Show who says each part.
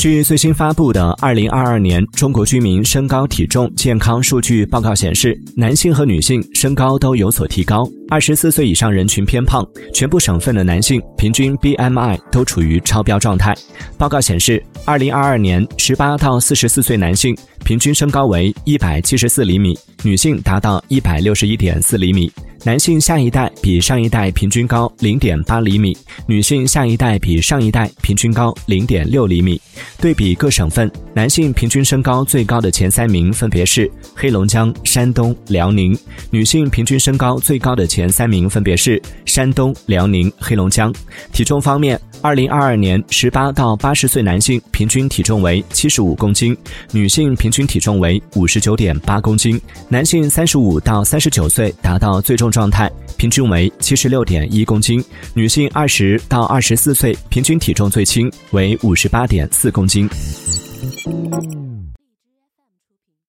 Speaker 1: 据最新发布的《二零二二年中国居民身高体重健康数据报告》显示，男性和女性身高都有所提高。二十四岁以上人群偏胖，全部省份的男性平均 BMI 都处于超标状态。报告显示，二零二二年十八到四十四岁男性平均身高为一百七十四厘米，女性达到一百六十一点四厘米。男性下一代比上一代平均高零点八厘米，女性下一代比上一代平均高零点六厘米。对比各省份，男性平均身高最高的前三名分别是黑龙江、山东、辽宁；女性平均身高最高的前三名分别是山东、辽宁、黑龙江。体重方面，二零二二年十八到八十岁男性平均体重为七十五公斤，女性平均均体重为五十九点八公斤。男性三十五到三十九岁达到最重。状态平均为七十六点一公斤，女性二十到二十四岁平均体重最轻为五十八点四公斤。